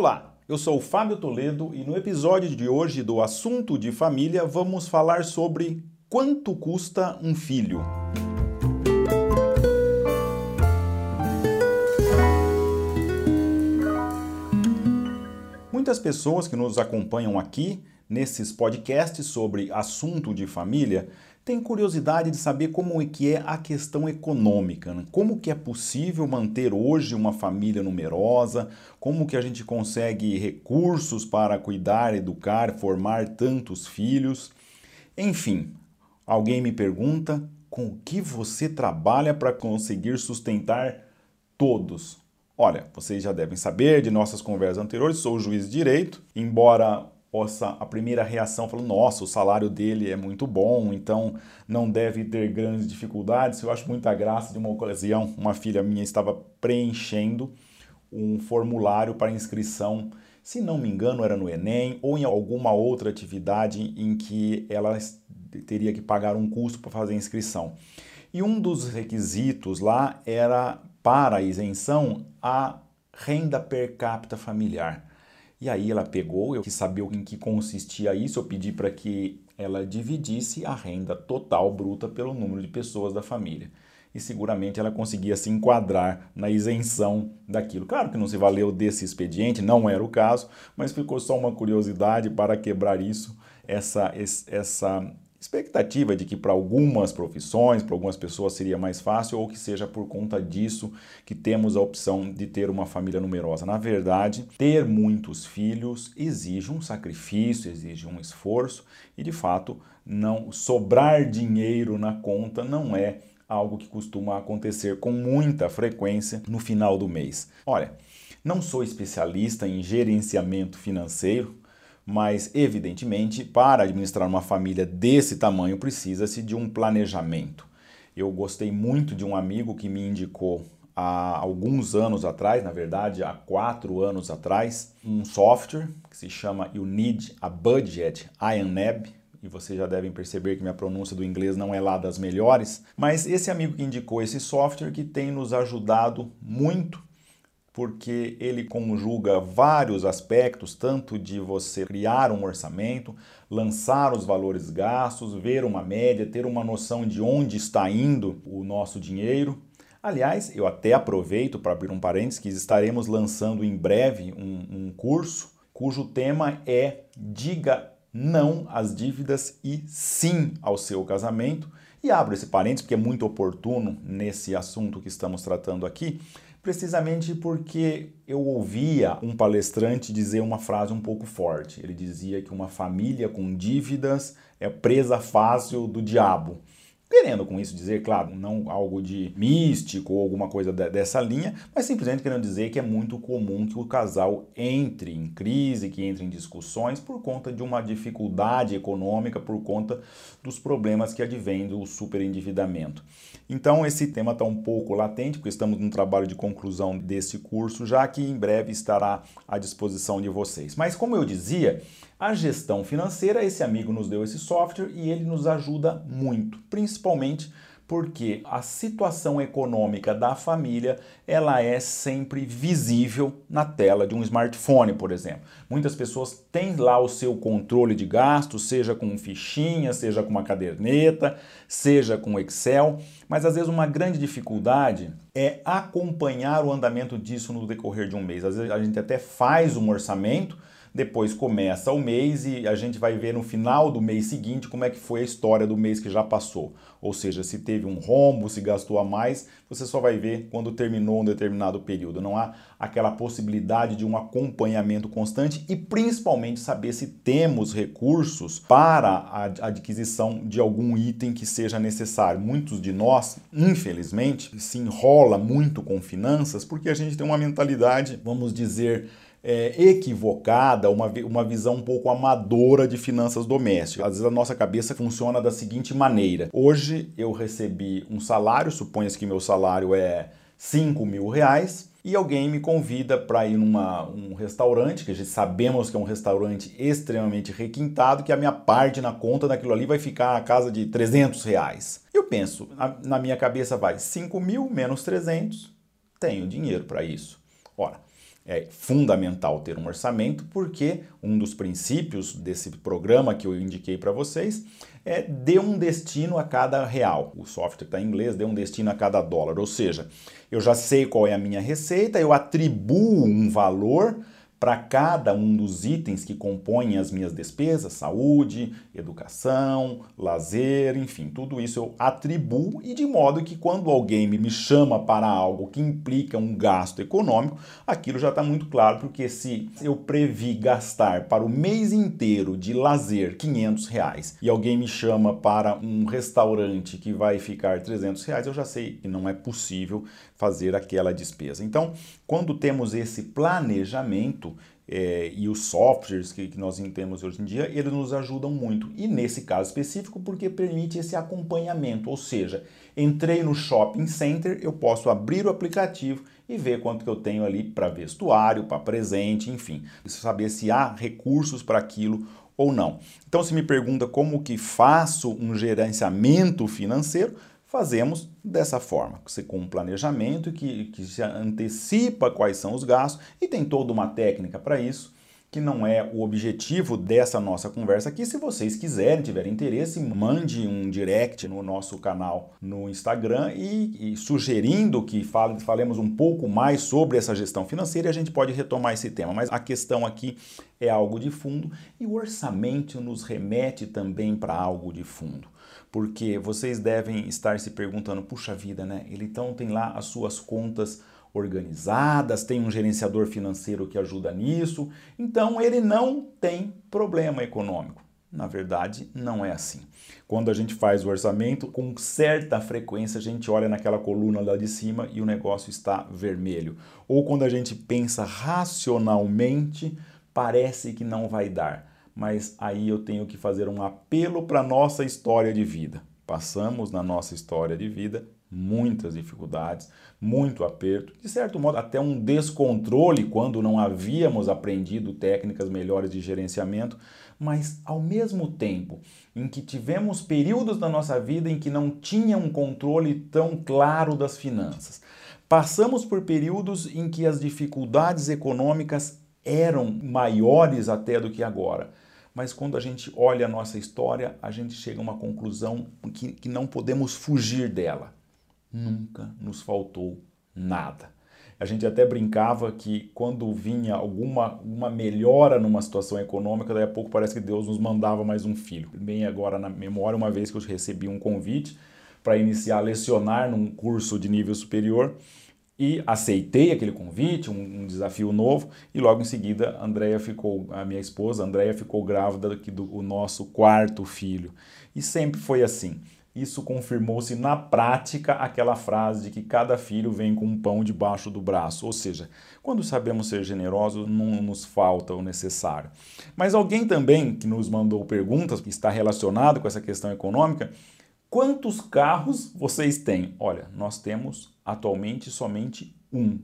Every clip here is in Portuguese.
Olá, eu sou o Fábio Toledo e no episódio de hoje do Assunto de Família vamos falar sobre quanto custa um filho. Muitas pessoas que nos acompanham aqui nesses podcasts sobre assunto de família têm curiosidade de saber como é que é a questão econômica, né? como que é possível manter hoje uma família numerosa, como que a gente consegue recursos para cuidar, educar, formar tantos filhos. Enfim, alguém me pergunta com o que você trabalha para conseguir sustentar todos. Olha, vocês já devem saber de nossas conversas anteriores, sou juiz de direito, embora possa a primeira reação falando, nossa, o salário dele é muito bom, então não deve ter grandes dificuldades. Eu acho muita graça de uma ocasião, uma filha minha estava preenchendo um formulário para inscrição, se não me engano, era no Enem ou em alguma outra atividade em que ela teria que pagar um custo para fazer a inscrição. E um dos requisitos lá era para a isenção a renda per capita familiar. E aí ela pegou, eu quis saber em que consistia isso, eu pedi para que ela dividisse a renda total bruta pelo número de pessoas da família. E seguramente ela conseguia se enquadrar na isenção daquilo. Claro que não se valeu desse expediente, não era o caso, mas ficou só uma curiosidade para quebrar isso, essa, essa expectativa de que para algumas profissões, para algumas pessoas seria mais fácil ou que seja por conta disso que temos a opção de ter uma família numerosa. Na verdade, ter muitos filhos exige um sacrifício, exige um esforço e de fato não sobrar dinheiro na conta não é algo que costuma acontecer com muita frequência no final do mês. Olha, não sou especialista em gerenciamento financeiro, mas evidentemente, para administrar uma família desse tamanho, precisa-se de um planejamento. Eu gostei muito de um amigo que me indicou há alguns anos atrás, na verdade há quatro anos atrás, um software que se chama You Need a Budget IANEB, e vocês já devem perceber que minha pronúncia do inglês não é lá das melhores, mas esse amigo que indicou esse software que tem nos ajudado muito porque ele conjuga vários aspectos, tanto de você criar um orçamento, lançar os valores gastos, ver uma média, ter uma noção de onde está indo o nosso dinheiro. Aliás, eu até aproveito para abrir um parênteses que estaremos lançando em breve um, um curso cujo tema é Diga não às dívidas e sim ao seu casamento. E abro esse parênteses porque é muito oportuno nesse assunto que estamos tratando aqui, precisamente porque eu ouvia um palestrante dizer uma frase um pouco forte. Ele dizia que uma família com dívidas é presa fácil do diabo. Querendo com isso dizer, claro, não algo de místico ou alguma coisa dessa linha, mas simplesmente querendo dizer que é muito comum que o casal entre em crise, que entre em discussões por conta de uma dificuldade econômica, por conta dos problemas que advêm do superendividamento. Então esse tema está um pouco latente, porque estamos no trabalho de conclusão desse curso, já que em breve estará à disposição de vocês. Mas como eu dizia, a gestão financeira, esse amigo nos deu esse software e ele nos ajuda muito, principalmente porque a situação econômica da família ela é sempre visível na tela de um smartphone, por exemplo. Muitas pessoas têm lá o seu controle de gastos, seja com fichinha, seja com uma caderneta, seja com Excel, mas às vezes uma grande dificuldade é acompanhar o andamento disso no decorrer de um mês. Às vezes a gente até faz um orçamento, depois começa o mês e a gente vai ver no final do mês seguinte como é que foi a história do mês que já passou. Ou seja, se teve um rombo, se gastou a mais, você só vai ver quando terminou um determinado período. Não há aquela possibilidade de um acompanhamento constante e principalmente saber se temos recursos para a adquisição de algum item que seja necessário. Muitos de nós, infelizmente, se enrola muito com finanças porque a gente tem uma mentalidade, vamos dizer, é, equivocada, uma, uma visão um pouco amadora de finanças domésticas. Às vezes a nossa cabeça funciona da seguinte maneira: hoje eu recebi um salário, suponha que meu salário é 5 mil reais, e alguém me convida para ir numa um restaurante, que a gente sabemos que é um restaurante extremamente requintado, que a minha parte na conta daquilo ali vai ficar a casa de 300 reais. Eu penso, na, minha cabeça vai 5 mil menos 300, tenho dinheiro para isso. Ora, É fundamental ter um orçamento, porque um dos princípios desse programa que eu indiquei para vocês é dê um destino a cada real. O software está em inglês, dê um destino a cada dólar. Ou seja, eu já sei qual é a minha receita, eu atribuo um valor para cada um dos itens que compõem as minhas despesas, saúde, educação, lazer, enfim, tudo isso eu atribuo e de modo que quando alguém me chama para algo que implica um gasto econômico, aquilo já está muito claro, porque se eu previ gastar para o mês inteiro de lazer 500 reais e alguém me chama para um restaurante que vai ficar 300 reais, eu já sei que não é possível fazer aquela despesa. Então, quando temos esse planejamento, é, e os softwares que, que, nós temos hoje em dia, eles nos ajudam muito. E nesse caso específico, porque permite esse acompanhamento, ou seja, entrei no shopping center, eu posso abrir o aplicativo e ver quanto que eu tenho ali para vestuário, para presente, enfim, saber se há recursos para aquilo ou não. Então, se me pergunta como que faço um gerenciamento financeiro, fazemos dessa forma, com um planejamento que, que se antecipa quais são os gastos e tem toda uma técnica para isso, que não é o objetivo dessa nossa conversa aqui. Se vocês quiserem, tiverem interesse, mande um direct no nosso canal no Instagram e, e sugerindo que fale, falemos um pouco mais sobre essa gestão financeira a gente pode retomar esse tema. Mas a questão aqui é algo de fundo e o orçamento nos remete também para algo de fundo porque vocês devem estar se perguntando: puxa vida, né? Ele então tem lá as suas contas organizadas, tem um gerenciador financeiro que ajuda nisso, então ele não tem problema econômico. Na verdade, não é assim. Quando a gente faz o orçamento, com certa frequência a gente olha naquela coluna lá de cima e o negócio está vermelho. Ou quando a gente pensa racionalmente, parece que não vai dar mas aí eu tenho que fazer um apelo para a nossa história de vida. Passamos na nossa história de vida muitas dificuldades, muito aperto, de certo modo até um descontrole quando não havíamos aprendido técnicas melhores de gerenciamento, mas ao mesmo tempo em que tivemos períodos da nossa vida em que não tinha um controle tão claro das finanças, passamos por períodos em que as dificuldades econômicas eram maiores até do que agora mas quando a gente olha a nossa história, a gente chega a uma conclusão que, que não podemos fugir dela. Nunca nos faltou nada. A gente até brincava que quando vinha alguma uma melhora numa situação econômica, daí a pouco parece que Deus nos mandava mais um filho. Bem agora na memória, uma vez que eu recebi um convite para iniciar a lecionar num curso de nível superior, e aceitei aquele convite, um, um, desafio novo, e logo em seguida ficou, a minha esposa, Andréia ficou grávida do o nosso quarto filho. E sempre foi assim. Isso confirmou-se na prática aquela frase de que cada filho vem com um pão debaixo do braço. Ou seja, quando sabemos ser generosos, não nos falta o necessário. Mas alguém também que nos mandou perguntas, que está relacionado com essa questão econômica, Quantos carros vocês têm? Olha, nós temos atualmente somente um.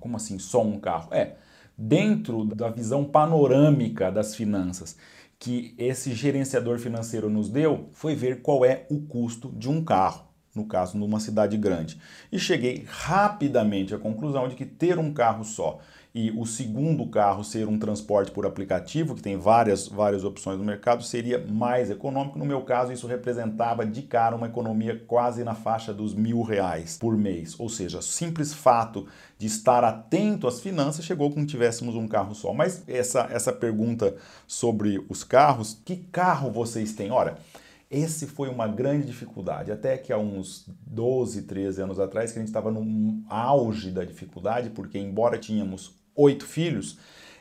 Como assim só um carro? É, dentro da visão panorâmica das finanças que esse gerenciador financeiro nos deu, foi ver qual é o custo de um carro, no caso numa cidade grande. E cheguei rapidamente à conclusão de que ter um carro só e o segundo carro ser um transporte por aplicativo, que tem várias, várias opções no mercado, seria mais econômico. No meu caso, isso representava de cara uma economia quase na faixa dos mil reais por mês. Ou seja, simples fato de estar atento às finanças chegou com que tivéssemos um carro só. Mas essa, essa pergunta sobre os carros, que carro vocês têm? Olha, esse foi uma grande dificuldade, até que há uns 12, 13 anos atrás, que a gente estava no auge da dificuldade, porque embora tínhamos oito filhos,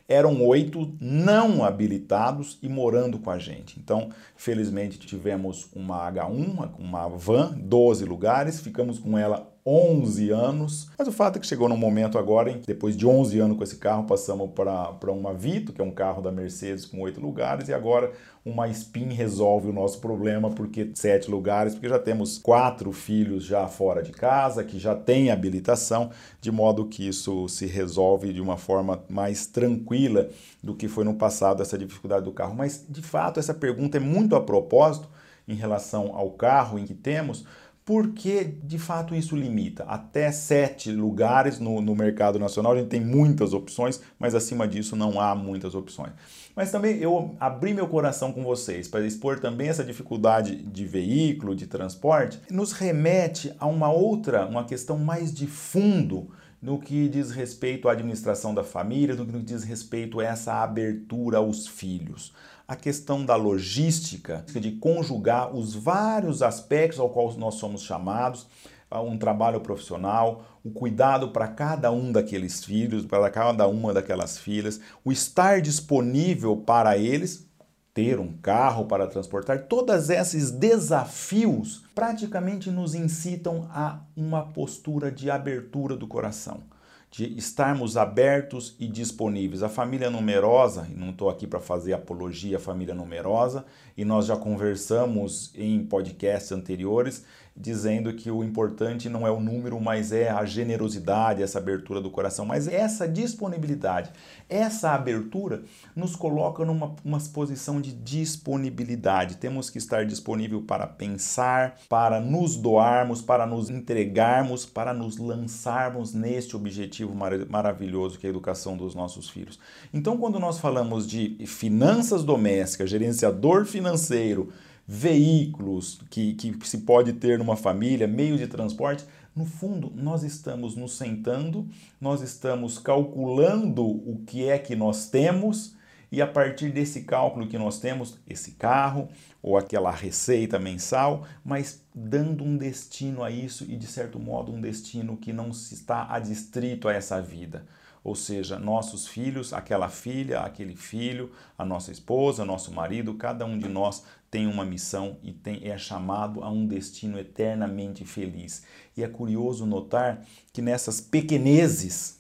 eram oito não habilitados e morando com a gente. Então, felizmente, tivemos uma H1, uma van, 12 lugares, ficamos com ela 11 anos. Mas o fato é que chegou num momento agora que, depois de 11 anos com esse carro, passamos para uma Vito, que é um carro da Mercedes com oito lugares, e agora uma Spin resolve o nosso problema, porque sete lugares, porque já temos quatro filhos já fora de casa, que já têm habilitação, de modo que isso se resolve de uma forma mais tranquila do que foi no passado essa dificuldade do carro. Mas, de fato, essa pergunta é muito a propósito em relação ao carro em que temos, porque de fato isso limita. Até sete lugares no, no mercado nacional, a gente tem muitas opções, mas acima disso não há muitas opções. Mas também eu abri meu coração com vocês para expor também essa dificuldade de veículo, de transporte, nos remete a uma outra, uma questão mais de fundo no que diz respeito à administração da família, no que diz respeito a essa abertura aos filhos. A questão da logística, de conjugar os vários aspectos ao qual nós somos chamados, um trabalho profissional, o cuidado para cada um daqueles filhos, para cada uma daquelas filhas, o estar disponível para eles, ter um carro para transportar, todos esses desafios praticamente nos incitam a uma postura de abertura do coração, de estarmos abertos e disponíveis. A família numerosa, não estou aqui para fazer apologia à família numerosa, e nós já conversamos em podcasts anteriores, dizendo que o importante não é o número, mas é a generosidade, essa abertura do coração, mas essa disponibilidade, essa abertura nos coloca numa uma posição de disponibilidade. Temos que estar disponível para pensar, para nos doarmos, para nos entregarmos, para nos lançarmos neste objetivo mar maravilhoso que é a educação dos nossos filhos. Então, quando nós falamos de finanças domésticas, gerenciador financeiro, veículos que, que se pode ter numa família, meio de transporte, no fundo, nós estamos nos sentando, nós estamos calculando o que é que nós temos e a partir desse cálculo que nós temos, esse carro ou aquela receita mensal, mas dando um destino a isso e de certo modo um destino que não está adstrito a essa vida. Ou seja, nossos filhos, aquela filha, aquele filho, a nossa esposa, nosso marido, cada um de nós tem uma missão e tem, é chamado a um destino eternamente feliz. E é curioso notar que nessas pequenezes,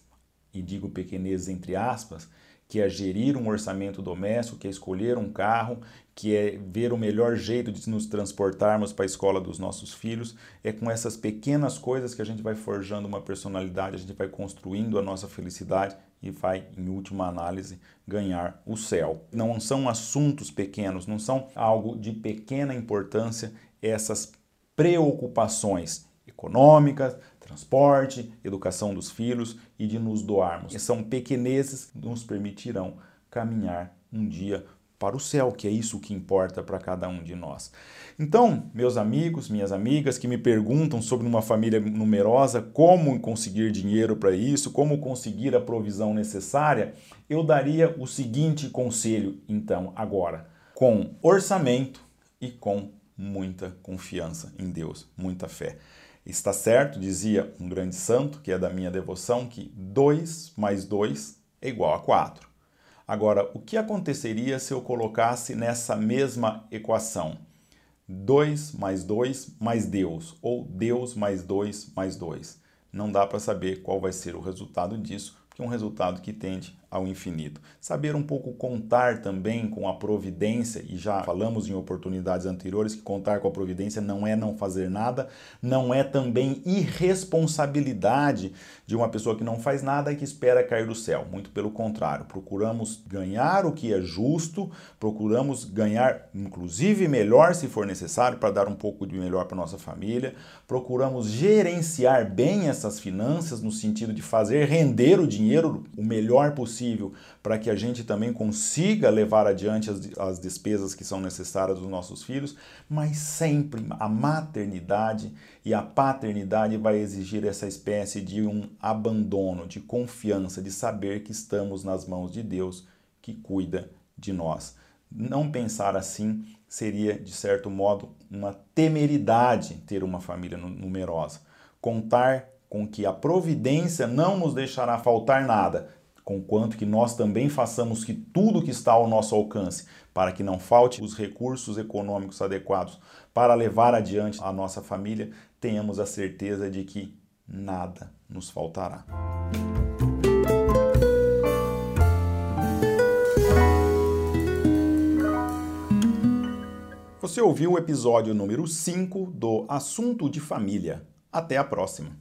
e digo pequenezes entre aspas, que é gerir um orçamento doméstico, que é escolher um carro, que é ver o melhor jeito de nos transportarmos para a escola dos nossos filhos. É com essas pequenas coisas que a gente vai forjando uma personalidade, a gente vai construindo a nossa felicidade e vai, em última análise, ganhar o céu. Não são assuntos pequenos, não são algo de pequena importância essas preocupações econômicas, transporte, educação dos filhos e de nos doarmos. São pequenezes que nos permitirão caminhar um dia para o céu, que é isso que importa para cada um de nós. Então, meus amigos, minhas amigas que me perguntam sobre uma família numerosa, como conseguir dinheiro para isso, como conseguir a provisão necessária, eu daria o seguinte conselho, então, agora: com orçamento e com muita confiança em Deus, muita fé. Está certo, dizia um grande santo, que é da minha devoção, que 2 mais 2 é igual a 4. Agora, o que aconteceria se eu colocasse nessa mesma equação 2 mais 2 mais Deus, ou Deus mais 2 mais 2? Não dá para saber qual vai ser o resultado disso, que é um resultado que tende ao infinito. Saber um pouco contar também com a providência, e já falamos em oportunidades anteriores que contar com a providência não é não fazer nada, não é também irresponsabilidade de uma pessoa que não faz nada e que espera cair do céu. Muito pelo contrário, procuramos ganhar o que é justo, procuramos ganhar inclusive melhor se for necessário para dar um pouco de melhor para nossa família, procuramos gerenciar bem essas finanças no sentido de fazer render o dinheiro o melhor possível para que a gente também consiga levar adiante as, as despesas que são necessárias dos nossos filhos, mas sempre a maternidade e a paternidade vai exigir essa espécie de um abandono, de confiança, de saber que estamos nas mãos de Deus que cuida de nós. Não pensar assim seria, de certo modo, uma temeridade ter uma família numerosa. Contar com que a providência não nos deixará faltar nada, conquanto que nós também façamos que tudo que está ao nosso alcance, para que não falte os recursos econômicos adequados para levar adiante a nossa família, tenhamos a certeza de que nada nos faltará. Você ouviu o episódio número 5 do Assunto de Família. Até a próxima!